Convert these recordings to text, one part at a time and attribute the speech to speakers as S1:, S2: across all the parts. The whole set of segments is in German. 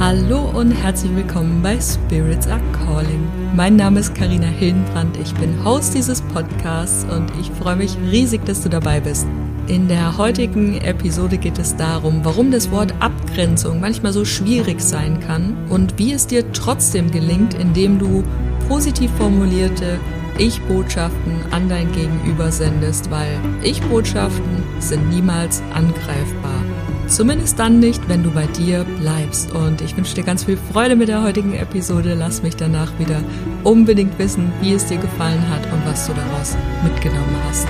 S1: Hallo und herzlich willkommen bei Spirits Are Calling. Mein Name ist Karina Hildenbrand, ich bin Host dieses Podcasts und ich freue mich riesig, dass du dabei bist. In der heutigen Episode geht es darum, warum das Wort Abgrenzung manchmal so schwierig sein kann und wie es dir trotzdem gelingt, indem du positiv formulierte Ich-Botschaften an dein Gegenüber sendest, weil Ich-Botschaften sind niemals angreifbar. Zumindest dann nicht, wenn du bei dir bleibst. Und ich wünsche dir ganz viel Freude mit der heutigen Episode. Lass mich danach wieder unbedingt wissen, wie es dir gefallen hat und was du daraus mitgenommen hast.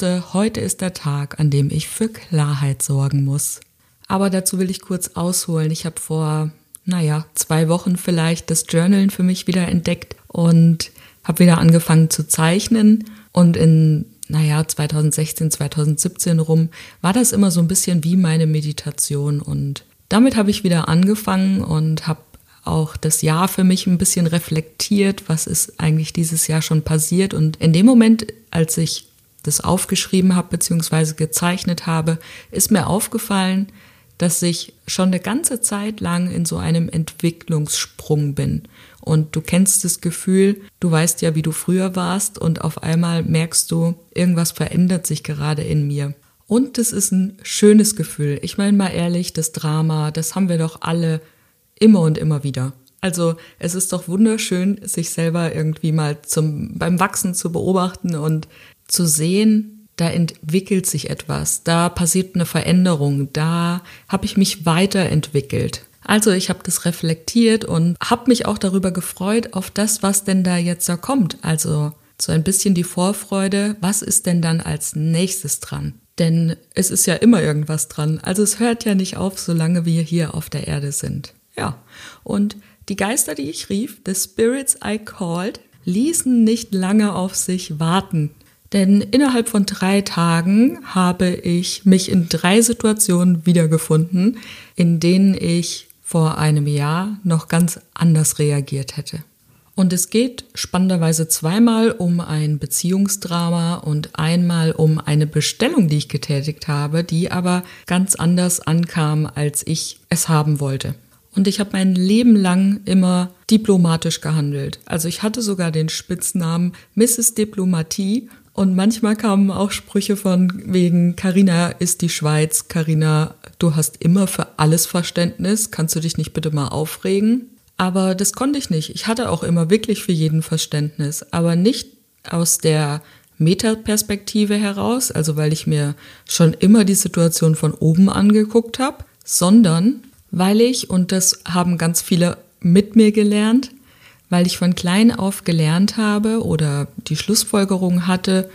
S1: Wusste, heute ist der Tag, an dem ich für Klarheit sorgen muss. Aber dazu will ich kurz ausholen. Ich habe vor, naja, zwei Wochen vielleicht das Journalen für mich wieder entdeckt und habe wieder angefangen zu zeichnen. Und in, naja, 2016, 2017 rum war das immer so ein bisschen wie meine Meditation. Und damit habe ich wieder angefangen und habe auch das Jahr für mich ein bisschen reflektiert, was ist eigentlich dieses Jahr schon passiert. Und in dem Moment, als ich das aufgeschrieben habe bzw. gezeichnet habe, ist mir aufgefallen, dass ich schon eine ganze Zeit lang in so einem Entwicklungssprung bin. Und du kennst das Gefühl, du weißt ja, wie du früher warst und auf einmal merkst du, irgendwas verändert sich gerade in mir. Und das ist ein schönes Gefühl. Ich meine mal ehrlich, das Drama, das haben wir doch alle immer und immer wieder. Also es ist doch wunderschön, sich selber irgendwie mal zum, beim Wachsen zu beobachten und zu sehen, da entwickelt sich etwas, da passiert eine Veränderung, da habe ich mich weiterentwickelt. Also ich habe das reflektiert und habe mich auch darüber gefreut auf das, was denn da jetzt da kommt. Also so ein bisschen die Vorfreude, was ist denn dann als nächstes dran? Denn es ist ja immer irgendwas dran. Also es hört ja nicht auf, solange wir hier auf der Erde sind. Ja, und die Geister, die ich rief, the spirits I called, ließen nicht lange auf sich warten. Denn innerhalb von drei Tagen habe ich mich in drei Situationen wiedergefunden, in denen ich vor einem Jahr noch ganz anders reagiert hätte. Und es geht spannenderweise zweimal um ein Beziehungsdrama und einmal um eine Bestellung, die ich getätigt habe, die aber ganz anders ankam, als ich es haben wollte. Und ich habe mein Leben lang immer diplomatisch gehandelt. Also ich hatte sogar den Spitznamen Mrs. Diplomatie und manchmal kamen auch Sprüche von wegen, Carina ist die Schweiz, Carina, du hast immer für alles Verständnis, kannst du dich nicht bitte mal aufregen? Aber das konnte ich nicht. Ich hatte auch immer wirklich für jeden Verständnis, aber nicht aus der Metaperspektive heraus, also weil ich mir schon immer die Situation von oben angeguckt habe, sondern weil ich, und das haben ganz viele mit mir gelernt, weil ich von klein auf gelernt habe oder die Schlussfolgerung hatte,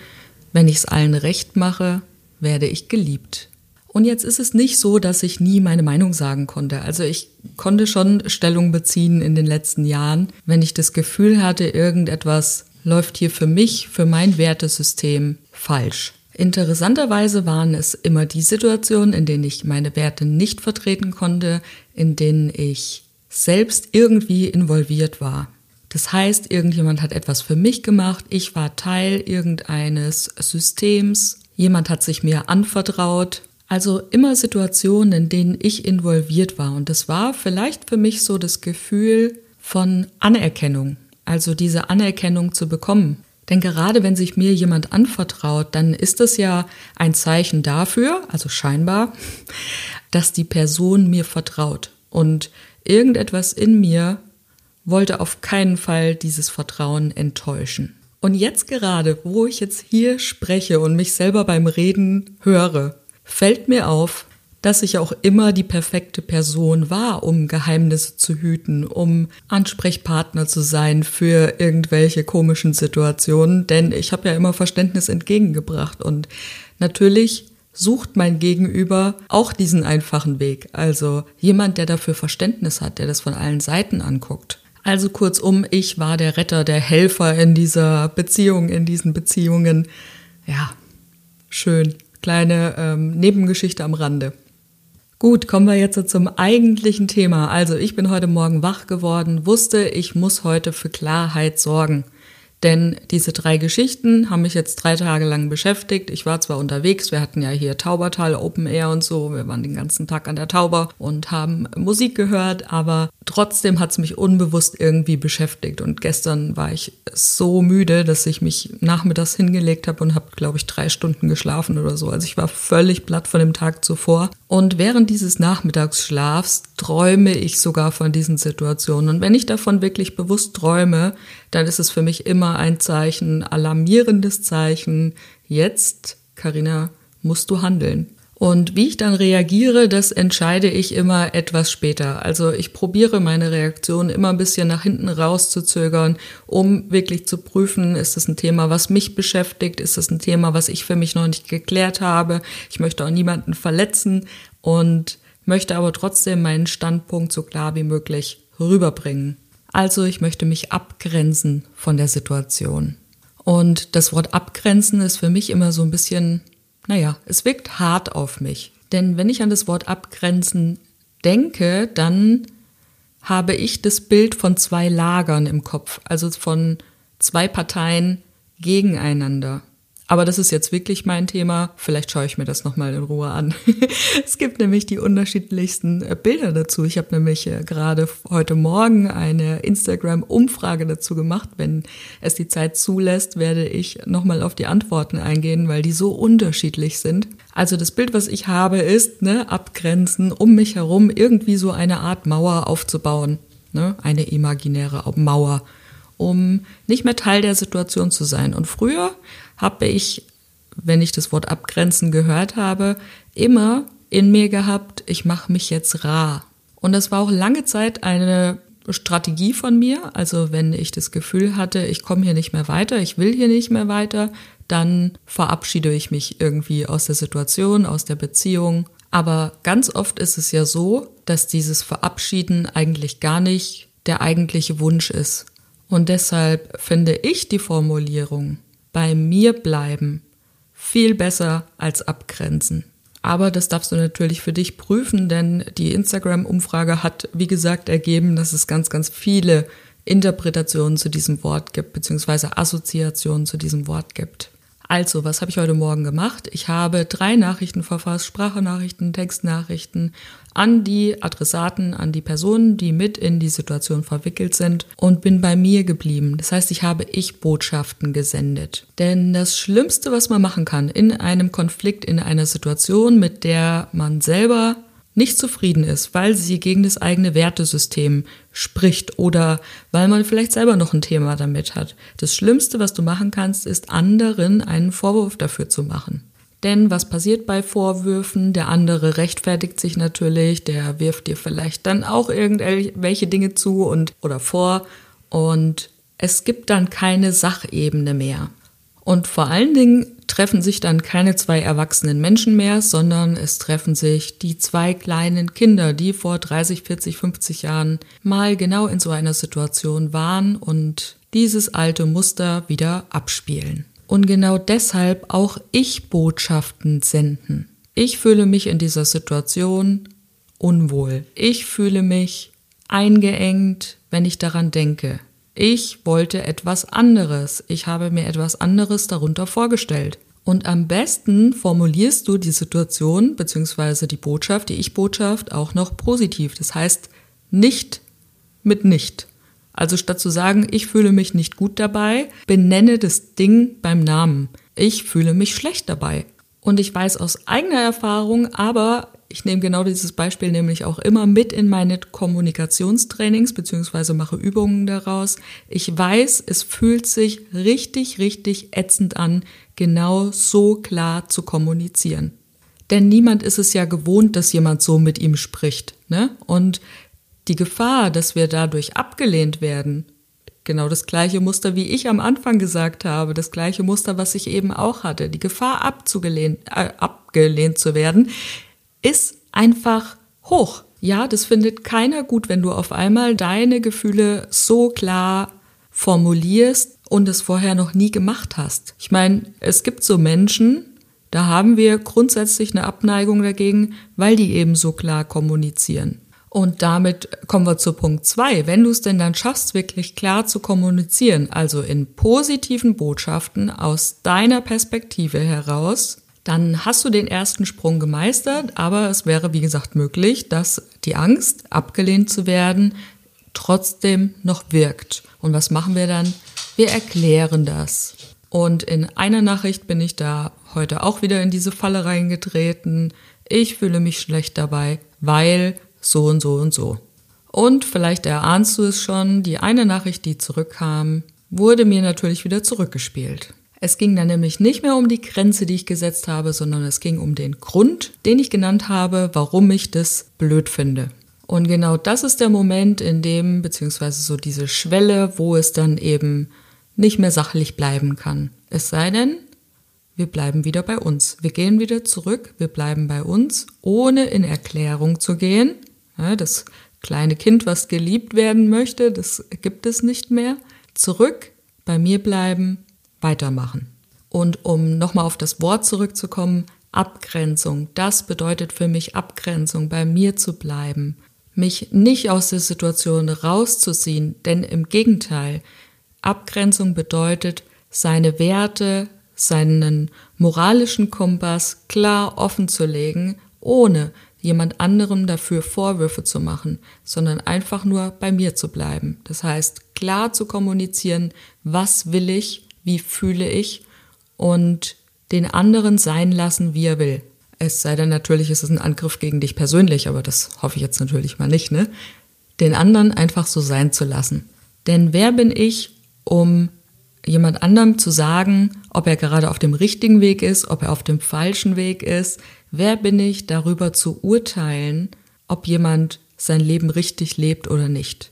S1: wenn ich es allen recht mache, werde ich geliebt. Und jetzt ist es nicht so, dass ich nie meine Meinung sagen konnte. Also ich konnte schon Stellung beziehen in den letzten Jahren, wenn ich das Gefühl hatte, irgendetwas läuft hier für mich, für mein Wertesystem falsch. Interessanterweise waren es immer die Situationen, in denen ich meine Werte nicht vertreten konnte, in denen ich selbst irgendwie involviert war. Das heißt, irgendjemand hat etwas für mich gemacht, ich war Teil irgendeines Systems, jemand hat sich mir anvertraut. Also immer Situationen, in denen ich involviert war. Und das war vielleicht für mich so das Gefühl von Anerkennung, also diese Anerkennung zu bekommen. Denn gerade wenn sich mir jemand anvertraut, dann ist das ja ein Zeichen dafür, also scheinbar, dass die Person mir vertraut. Und irgendetwas in mir wollte auf keinen Fall dieses Vertrauen enttäuschen. Und jetzt gerade, wo ich jetzt hier spreche und mich selber beim Reden höre, fällt mir auf, dass ich auch immer die perfekte Person war, um Geheimnisse zu hüten, um Ansprechpartner zu sein für irgendwelche komischen Situationen, denn ich habe ja immer Verständnis entgegengebracht und natürlich sucht mein Gegenüber auch diesen einfachen Weg. Also jemand, der dafür Verständnis hat, der das von allen Seiten anguckt. Also kurzum, ich war der Retter, der Helfer in dieser Beziehung, in diesen Beziehungen. Ja, schön. Kleine ähm, Nebengeschichte am Rande. Gut, kommen wir jetzt zum eigentlichen Thema. Also ich bin heute Morgen wach geworden, wusste, ich muss heute für Klarheit sorgen. Denn diese drei Geschichten haben mich jetzt drei Tage lang beschäftigt. Ich war zwar unterwegs, wir hatten ja hier Taubertal, Open Air und so, wir waren den ganzen Tag an der Tauber und haben Musik gehört, aber trotzdem hat es mich unbewusst irgendwie beschäftigt. Und gestern war ich so müde, dass ich mich nachmittags hingelegt habe und habe, glaube ich, drei Stunden geschlafen oder so. Also ich war völlig platt von dem Tag zuvor. Und während dieses Nachmittagsschlafs träume ich sogar von diesen Situationen. Und wenn ich davon wirklich bewusst träume, dann ist es für mich immer ein Zeichen, alarmierendes Zeichen. Jetzt, Karina, musst du handeln. Und wie ich dann reagiere, das entscheide ich immer etwas später. Also ich probiere meine Reaktion immer ein bisschen nach hinten rauszuzögern, um wirklich zu prüfen, ist das ein Thema, was mich beschäftigt, ist das ein Thema, was ich für mich noch nicht geklärt habe. Ich möchte auch niemanden verletzen und möchte aber trotzdem meinen Standpunkt so klar wie möglich rüberbringen. Also ich möchte mich abgrenzen von der Situation. Und das Wort abgrenzen ist für mich immer so ein bisschen, naja, es wirkt hart auf mich. Denn wenn ich an das Wort abgrenzen denke, dann habe ich das Bild von zwei Lagern im Kopf, also von zwei Parteien gegeneinander. Aber das ist jetzt wirklich mein Thema. Vielleicht schaue ich mir das nochmal in Ruhe an. es gibt nämlich die unterschiedlichsten äh, Bilder dazu. Ich habe nämlich äh, gerade heute Morgen eine Instagram-Umfrage dazu gemacht. Wenn es die Zeit zulässt, werde ich nochmal auf die Antworten eingehen, weil die so unterschiedlich sind. Also das Bild, was ich habe, ist ne, abgrenzen, um mich herum irgendwie so eine Art Mauer aufzubauen. Ne? Eine imaginäre Mauer um nicht mehr Teil der Situation zu sein. Und früher habe ich, wenn ich das Wort abgrenzen gehört habe, immer in mir gehabt, ich mache mich jetzt rar. Und das war auch lange Zeit eine Strategie von mir. Also wenn ich das Gefühl hatte, ich komme hier nicht mehr weiter, ich will hier nicht mehr weiter, dann verabschiede ich mich irgendwie aus der Situation, aus der Beziehung. Aber ganz oft ist es ja so, dass dieses Verabschieden eigentlich gar nicht der eigentliche Wunsch ist. Und deshalb finde ich die Formulierung bei mir bleiben viel besser als abgrenzen. Aber das darfst du natürlich für dich prüfen, denn die Instagram-Umfrage hat, wie gesagt, ergeben, dass es ganz, ganz viele Interpretationen zu diesem Wort gibt, beziehungsweise Assoziationen zu diesem Wort gibt. Also, was habe ich heute Morgen gemacht? Ich habe drei Nachrichten verfasst, Sprachnachrichten, Textnachrichten an die Adressaten, an die Personen, die mit in die Situation verwickelt sind und bin bei mir geblieben. Das heißt, ich habe ich Botschaften gesendet. Denn das Schlimmste, was man machen kann in einem Konflikt, in einer Situation, mit der man selber nicht zufrieden ist, weil sie gegen das eigene Wertesystem spricht oder weil man vielleicht selber noch ein Thema damit hat. Das Schlimmste, was du machen kannst, ist anderen einen Vorwurf dafür zu machen. Denn was passiert bei Vorwürfen? Der andere rechtfertigt sich natürlich, der wirft dir vielleicht dann auch irgendwelche Dinge zu und oder vor und es gibt dann keine Sachebene mehr. Und vor allen Dingen treffen sich dann keine zwei erwachsenen Menschen mehr, sondern es treffen sich die zwei kleinen Kinder, die vor 30, 40, 50 Jahren mal genau in so einer Situation waren und dieses alte Muster wieder abspielen. Und genau deshalb auch ich Botschaften senden. Ich fühle mich in dieser Situation unwohl. Ich fühle mich eingeengt, wenn ich daran denke. Ich wollte etwas anderes. Ich habe mir etwas anderes darunter vorgestellt. Und am besten formulierst du die Situation bzw. die Botschaft, die Ich-Botschaft auch noch positiv. Das heißt nicht mit nicht. Also statt zu sagen, ich fühle mich nicht gut dabei, benenne das Ding beim Namen. Ich fühle mich schlecht dabei. Und ich weiß aus eigener Erfahrung, aber ich nehme genau dieses Beispiel nämlich auch immer mit in meine Kommunikationstrainings beziehungsweise mache Übungen daraus. Ich weiß, es fühlt sich richtig, richtig ätzend an, genau so klar zu kommunizieren. Denn niemand ist es ja gewohnt, dass jemand so mit ihm spricht. Ne? Und die Gefahr, dass wir dadurch abgelehnt werden, genau das gleiche Muster, wie ich am Anfang gesagt habe, das gleiche Muster, was ich eben auch hatte, die Gefahr abzugelehnt, äh, abgelehnt zu werden, ist einfach hoch. Ja, das findet keiner gut, wenn du auf einmal deine Gefühle so klar formulierst und es vorher noch nie gemacht hast. Ich meine, es gibt so Menschen, da haben wir grundsätzlich eine Abneigung dagegen, weil die eben so klar kommunizieren. Und damit kommen wir zu Punkt zwei. Wenn du es denn dann schaffst, wirklich klar zu kommunizieren, also in positiven Botschaften aus deiner Perspektive heraus, dann hast du den ersten Sprung gemeistert, aber es wäre, wie gesagt, möglich, dass die Angst, abgelehnt zu werden, trotzdem noch wirkt. Und was machen wir dann? Wir erklären das. Und in einer Nachricht bin ich da heute auch wieder in diese Falle reingetreten. Ich fühle mich schlecht dabei, weil so und so und so. Und vielleicht erahnst du es schon, die eine Nachricht, die zurückkam, wurde mir natürlich wieder zurückgespielt. Es ging dann nämlich nicht mehr um die Grenze, die ich gesetzt habe, sondern es ging um den Grund, den ich genannt habe, warum ich das blöd finde. Und genau das ist der Moment, in dem, beziehungsweise so diese Schwelle, wo es dann eben nicht mehr sachlich bleiben kann. Es sei denn, wir bleiben wieder bei uns. Wir gehen wieder zurück, wir bleiben bei uns, ohne in Erklärung zu gehen. Ja, das kleine Kind, was geliebt werden möchte, das gibt es nicht mehr. Zurück, bei mir bleiben, weitermachen. Und um nochmal auf das Wort zurückzukommen, Abgrenzung, das bedeutet für mich Abgrenzung, bei mir zu bleiben, mich nicht aus der Situation rauszuziehen, denn im Gegenteil, Abgrenzung bedeutet, seine Werte, seinen moralischen Kompass klar offen zu legen, ohne jemand anderem dafür Vorwürfe zu machen, sondern einfach nur bei mir zu bleiben. Das heißt, klar zu kommunizieren, was will ich, wie fühle ich und den anderen sein lassen, wie er will. Es sei denn natürlich, ist es ein Angriff gegen dich persönlich, aber das hoffe ich jetzt natürlich mal nicht, ne? Den anderen einfach so sein zu lassen. Denn wer bin ich, um jemand anderem zu sagen, ob er gerade auf dem richtigen Weg ist, ob er auf dem falschen Weg ist. Wer bin ich, darüber zu urteilen, ob jemand sein Leben richtig lebt oder nicht?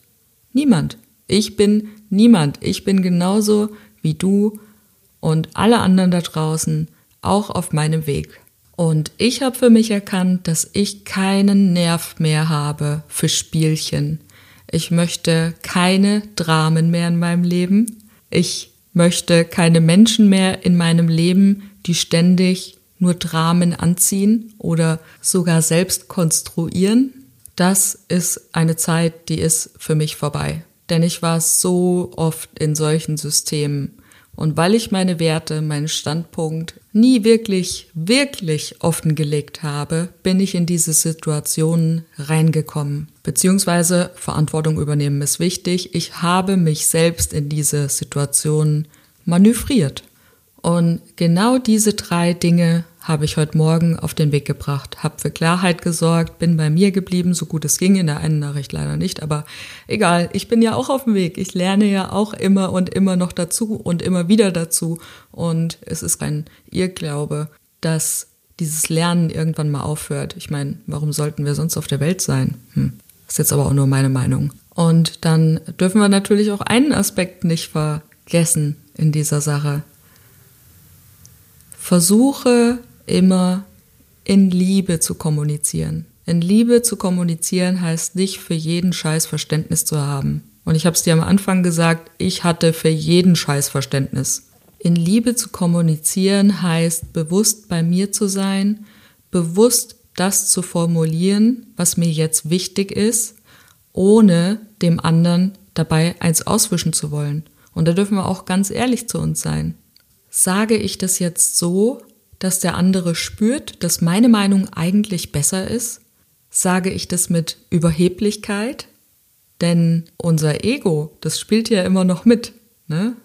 S1: Niemand. Ich bin niemand. Ich bin genauso wie du und alle anderen da draußen auch auf meinem Weg. Und ich habe für mich erkannt, dass ich keinen Nerv mehr habe für Spielchen. Ich möchte keine Dramen mehr in meinem Leben. Ich möchte keine Menschen mehr in meinem Leben, die ständig nur Dramen anziehen oder sogar selbst konstruieren. Das ist eine Zeit, die ist für mich vorbei. Denn ich war so oft in solchen Systemen und weil ich meine Werte, meinen Standpunkt nie wirklich, wirklich offengelegt habe, bin ich in diese Situationen reingekommen. Beziehungsweise Verantwortung übernehmen ist wichtig. Ich habe mich selbst in diese Situationen manövriert. Und genau diese drei Dinge habe ich heute Morgen auf den Weg gebracht, habe für Klarheit gesorgt, bin bei mir geblieben, so gut es ging, in der einen Nachricht leider nicht, aber egal, ich bin ja auch auf dem Weg, ich lerne ja auch immer und immer noch dazu und immer wieder dazu und es ist ein Irrglaube, dass dieses Lernen irgendwann mal aufhört. Ich meine, warum sollten wir sonst auf der Welt sein? Hm. Ist jetzt aber auch nur meine Meinung. Und dann dürfen wir natürlich auch einen Aspekt nicht vergessen in dieser Sache. Versuche immer in Liebe zu kommunizieren. In Liebe zu kommunizieren heißt nicht für jeden Scheiß Verständnis zu haben. Und ich habe es dir am Anfang gesagt, ich hatte für jeden Scheiß Verständnis. In Liebe zu kommunizieren heißt bewusst bei mir zu sein, bewusst das zu formulieren, was mir jetzt wichtig ist, ohne dem anderen dabei eins auswischen zu wollen. Und da dürfen wir auch ganz ehrlich zu uns sein. Sage ich das jetzt so, dass der andere spürt, dass meine Meinung eigentlich besser ist? Sage ich das mit Überheblichkeit? Denn unser Ego, das spielt ja immer noch mit. Ne?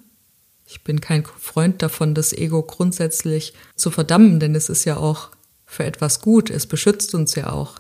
S1: Ich bin kein Freund davon, das Ego grundsätzlich zu verdammen, denn es ist ja auch für etwas gut, es beschützt uns ja auch.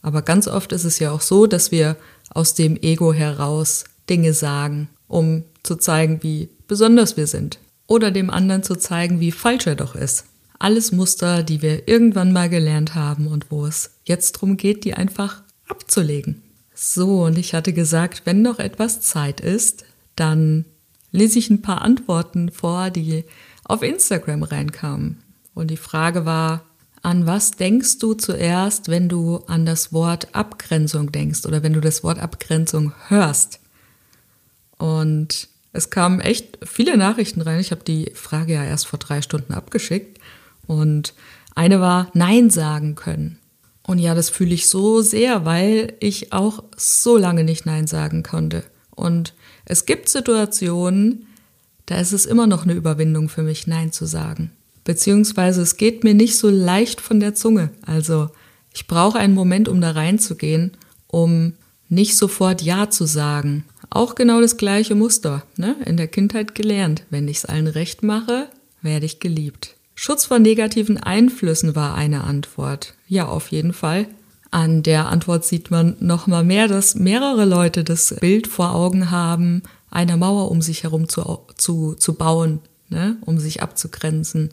S1: Aber ganz oft ist es ja auch so, dass wir aus dem Ego heraus Dinge sagen, um zu zeigen, wie besonders wir sind. Oder dem anderen zu zeigen, wie falsch er doch ist. Alles Muster, die wir irgendwann mal gelernt haben und wo es jetzt darum geht, die einfach abzulegen. So, und ich hatte gesagt, wenn noch etwas Zeit ist, dann lese ich ein paar Antworten vor, die auf Instagram reinkamen. Und die Frage war, an was denkst du zuerst, wenn du an das Wort Abgrenzung denkst oder wenn du das Wort Abgrenzung hörst? Und es kamen echt viele Nachrichten rein. Ich habe die Frage ja erst vor drei Stunden abgeschickt. Und eine war Nein sagen können. Und ja, das fühle ich so sehr, weil ich auch so lange nicht Nein sagen konnte. Und es gibt Situationen, da ist es immer noch eine Überwindung für mich, Nein zu sagen. Beziehungsweise es geht mir nicht so leicht von der Zunge. Also ich brauche einen Moment, um da reinzugehen, um nicht sofort Ja zu sagen. Auch genau das gleiche Muster, ne? in der Kindheit gelernt. Wenn ich es allen recht mache, werde ich geliebt. Schutz vor negativen Einflüssen war eine Antwort. Ja, auf jeden Fall. An der Antwort sieht man noch mal mehr, dass mehrere Leute das Bild vor Augen haben, eine Mauer um sich herum zu, zu, zu bauen, ne? um sich abzugrenzen.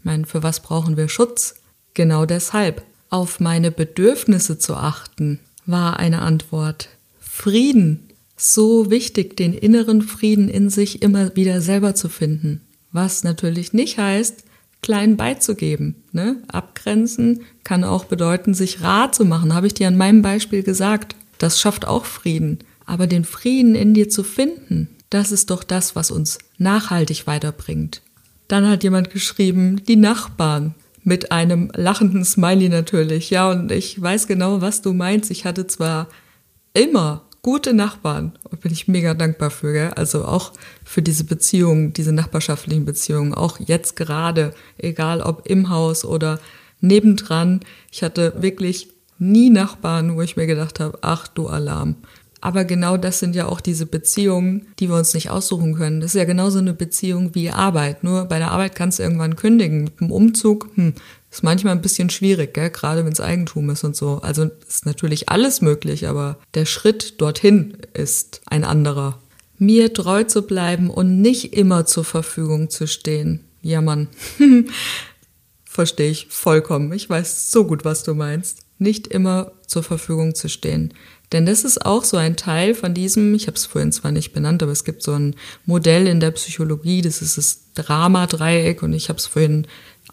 S1: Ich meine, für was brauchen wir Schutz? Genau deshalb. Auf meine Bedürfnisse zu achten, war eine Antwort. Frieden. So wichtig, den inneren Frieden in sich immer wieder selber zu finden. Was natürlich nicht heißt, klein beizugeben. Ne? Abgrenzen kann auch bedeuten, sich rar zu machen, habe ich dir an meinem Beispiel gesagt. Das schafft auch Frieden. Aber den Frieden in dir zu finden, das ist doch das, was uns nachhaltig weiterbringt. Dann hat jemand geschrieben, die Nachbarn. Mit einem lachenden Smiley natürlich. Ja, und ich weiß genau, was du meinst. Ich hatte zwar immer gute Nachbarn. Bin ich mega dankbar für, gell? Also auch für diese Beziehungen, diese nachbarschaftlichen Beziehungen, auch jetzt gerade, egal ob im Haus oder nebendran. Ich hatte wirklich nie Nachbarn, wo ich mir gedacht habe, ach du Alarm. Aber genau das sind ja auch diese Beziehungen, die wir uns nicht aussuchen können. Das ist ja genauso eine Beziehung wie Arbeit. Nur bei der Arbeit kannst du irgendwann kündigen. Mit dem Umzug, hm, ist manchmal ein bisschen schwierig, gell? gerade wenn es Eigentum ist und so. Also ist natürlich alles möglich, aber der Schritt dorthin ist ein anderer. Mir treu zu bleiben und nicht immer zur Verfügung zu stehen. Ja, Mann. Verstehe ich vollkommen. Ich weiß so gut, was du meinst. Nicht immer zur Verfügung zu stehen. Denn das ist auch so ein Teil von diesem, ich habe es vorhin zwar nicht benannt, aber es gibt so ein Modell in der Psychologie, das ist das Drama-Dreieck und ich habe es vorhin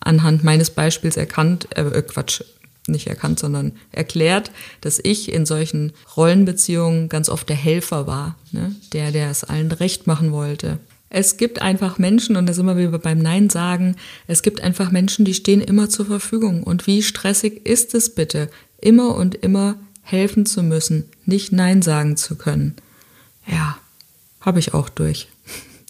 S1: anhand meines Beispiels erkannt, äh, äh, Quatsch, nicht erkannt, sondern erklärt, dass ich in solchen Rollenbeziehungen ganz oft der Helfer war, ne? der, der es allen recht machen wollte. Es gibt einfach Menschen, und da sind wir wieder beim Nein sagen, es gibt einfach Menschen, die stehen immer zur Verfügung. Und wie stressig ist es bitte, immer und immer helfen zu müssen, nicht Nein sagen zu können. Ja, habe ich auch durch.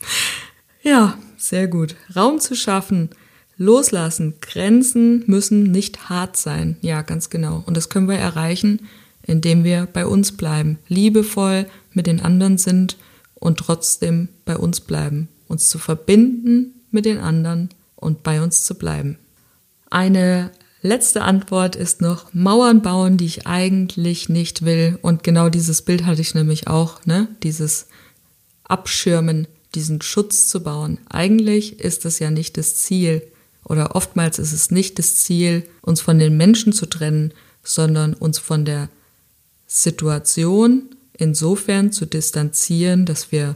S1: ja, sehr gut. Raum zu schaffen, loslassen, Grenzen müssen nicht hart sein. Ja, ganz genau. Und das können wir erreichen, indem wir bei uns bleiben, liebevoll mit den anderen sind und trotzdem bei uns bleiben, uns zu verbinden mit den anderen und bei uns zu bleiben. Eine Letzte Antwort ist noch Mauern bauen, die ich eigentlich nicht will. Und genau dieses Bild hatte ich nämlich auch, ne? Dieses Abschirmen, diesen Schutz zu bauen. Eigentlich ist das ja nicht das Ziel. Oder oftmals ist es nicht das Ziel, uns von den Menschen zu trennen, sondern uns von der Situation insofern zu distanzieren, dass wir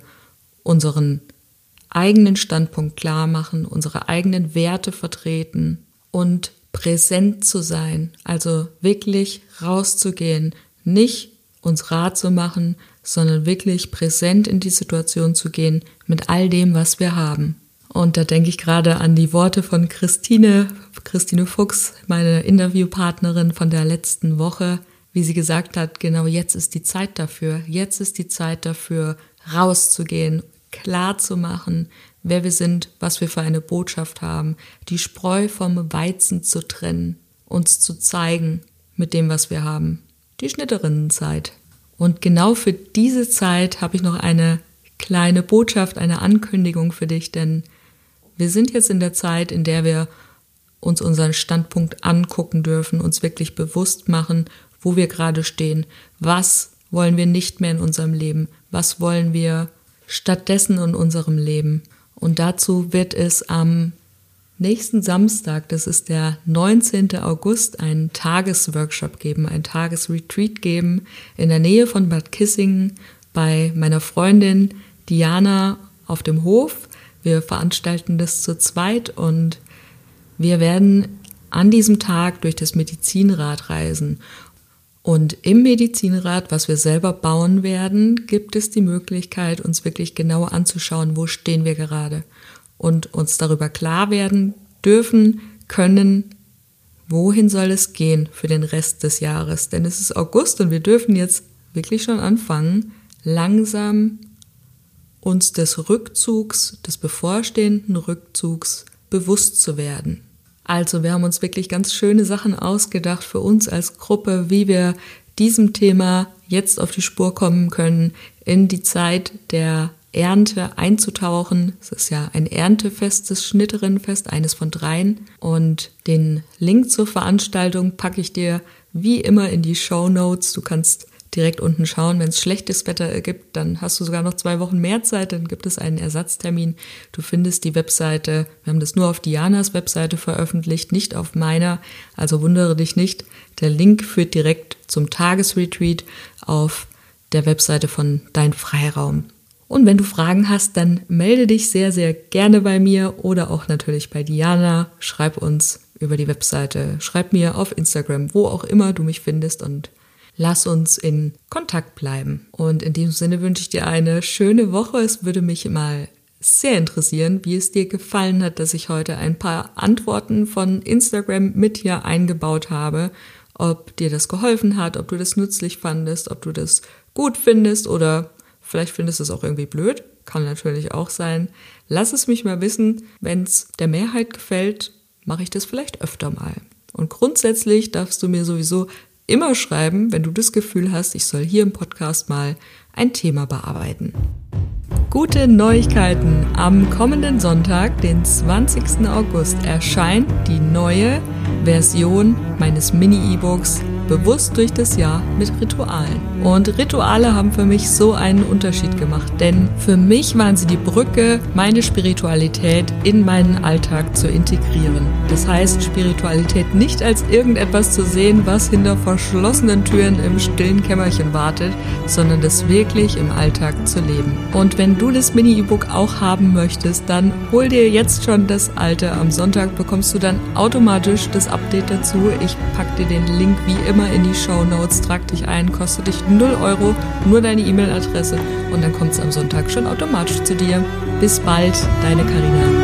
S1: unseren eigenen Standpunkt klar machen, unsere eigenen Werte vertreten und präsent zu sein, also wirklich rauszugehen, nicht uns Rat zu machen, sondern wirklich präsent in die Situation zu gehen mit all dem, was wir haben. Und da denke ich gerade an die Worte von Christine, Christine Fuchs, meine Interviewpartnerin von der letzten Woche, wie sie gesagt hat, genau jetzt ist die Zeit dafür. Jetzt ist die Zeit dafür, rauszugehen, klar zu machen, wer wir sind, was wir für eine Botschaft haben, die Spreu vom Weizen zu trennen, uns zu zeigen mit dem, was wir haben. Die Schnitterinnenzeit. Und genau für diese Zeit habe ich noch eine kleine Botschaft, eine Ankündigung für dich, denn wir sind jetzt in der Zeit, in der wir uns unseren Standpunkt angucken dürfen, uns wirklich bewusst machen, wo wir gerade stehen, was wollen wir nicht mehr in unserem Leben, was wollen wir stattdessen in unserem Leben. Und dazu wird es am nächsten Samstag, das ist der 19. August, einen Tagesworkshop geben, einen Tagesretreat geben in der Nähe von Bad Kissingen bei meiner Freundin Diana auf dem Hof. Wir veranstalten das zu zweit und wir werden an diesem Tag durch das Medizinrad reisen. Und im Medizinrad, was wir selber bauen werden, gibt es die Möglichkeit, uns wirklich genau anzuschauen, wo stehen wir gerade und uns darüber klar werden dürfen, können, wohin soll es gehen für den Rest des Jahres. Denn es ist August und wir dürfen jetzt wirklich schon anfangen, langsam uns des Rückzugs, des bevorstehenden Rückzugs bewusst zu werden. Also wir haben uns wirklich ganz schöne Sachen ausgedacht für uns als Gruppe, wie wir diesem Thema jetzt auf die Spur kommen können, in die Zeit der Ernte einzutauchen. Es ist ja ein Erntefest, das Schnitterinnenfest, eines von dreien. Und den Link zur Veranstaltung packe ich dir wie immer in die Show Notes. Du kannst direkt unten schauen. Wenn es schlechtes Wetter gibt, dann hast du sogar noch zwei Wochen mehr Zeit, dann gibt es einen Ersatztermin. Du findest die Webseite, wir haben das nur auf Dianas Webseite veröffentlicht, nicht auf meiner, also wundere dich nicht. Der Link führt direkt zum Tagesretreat auf der Webseite von Dein Freiraum. Und wenn du Fragen hast, dann melde dich sehr, sehr gerne bei mir oder auch natürlich bei Diana. Schreib uns über die Webseite, schreib mir auf Instagram, wo auch immer du mich findest und lass uns in Kontakt bleiben. Und in diesem Sinne wünsche ich dir eine schöne Woche. Es würde mich mal sehr interessieren, wie es dir gefallen hat, dass ich heute ein paar Antworten von Instagram mit hier eingebaut habe. Ob dir das geholfen hat, ob du das nützlich fandest, ob du das gut findest oder vielleicht findest du es auch irgendwie blöd. Kann natürlich auch sein. Lass es mich mal wissen. Wenn es der Mehrheit gefällt, mache ich das vielleicht öfter mal. Und grundsätzlich darfst du mir sowieso immer schreiben, wenn du das Gefühl hast, ich soll hier im Podcast mal ein Thema bearbeiten. Gute Neuigkeiten. Am kommenden Sonntag, den 20. August, erscheint die neue Version meines Mini-E-Books bewusst durch das Jahr mit Ritualen. Und Rituale haben für mich so einen Unterschied gemacht, denn für mich waren sie die Brücke, meine Spiritualität in meinen Alltag zu integrieren. Das heißt, Spiritualität nicht als irgendetwas zu sehen, was hinter verschlossenen Türen im stillen Kämmerchen wartet, sondern das wirklich im Alltag zu leben. Und wenn du das Mini-E-Book auch haben möchtest, dann hol dir jetzt schon das alte. Am Sonntag bekommst du dann automatisch das Update dazu. Ich pack dir den Link wie immer immer in die Show Notes, trag dich ein, kostet dich 0 Euro, nur deine E-Mail-Adresse und dann kommt es am Sonntag schon automatisch zu dir. Bis bald, deine Karina.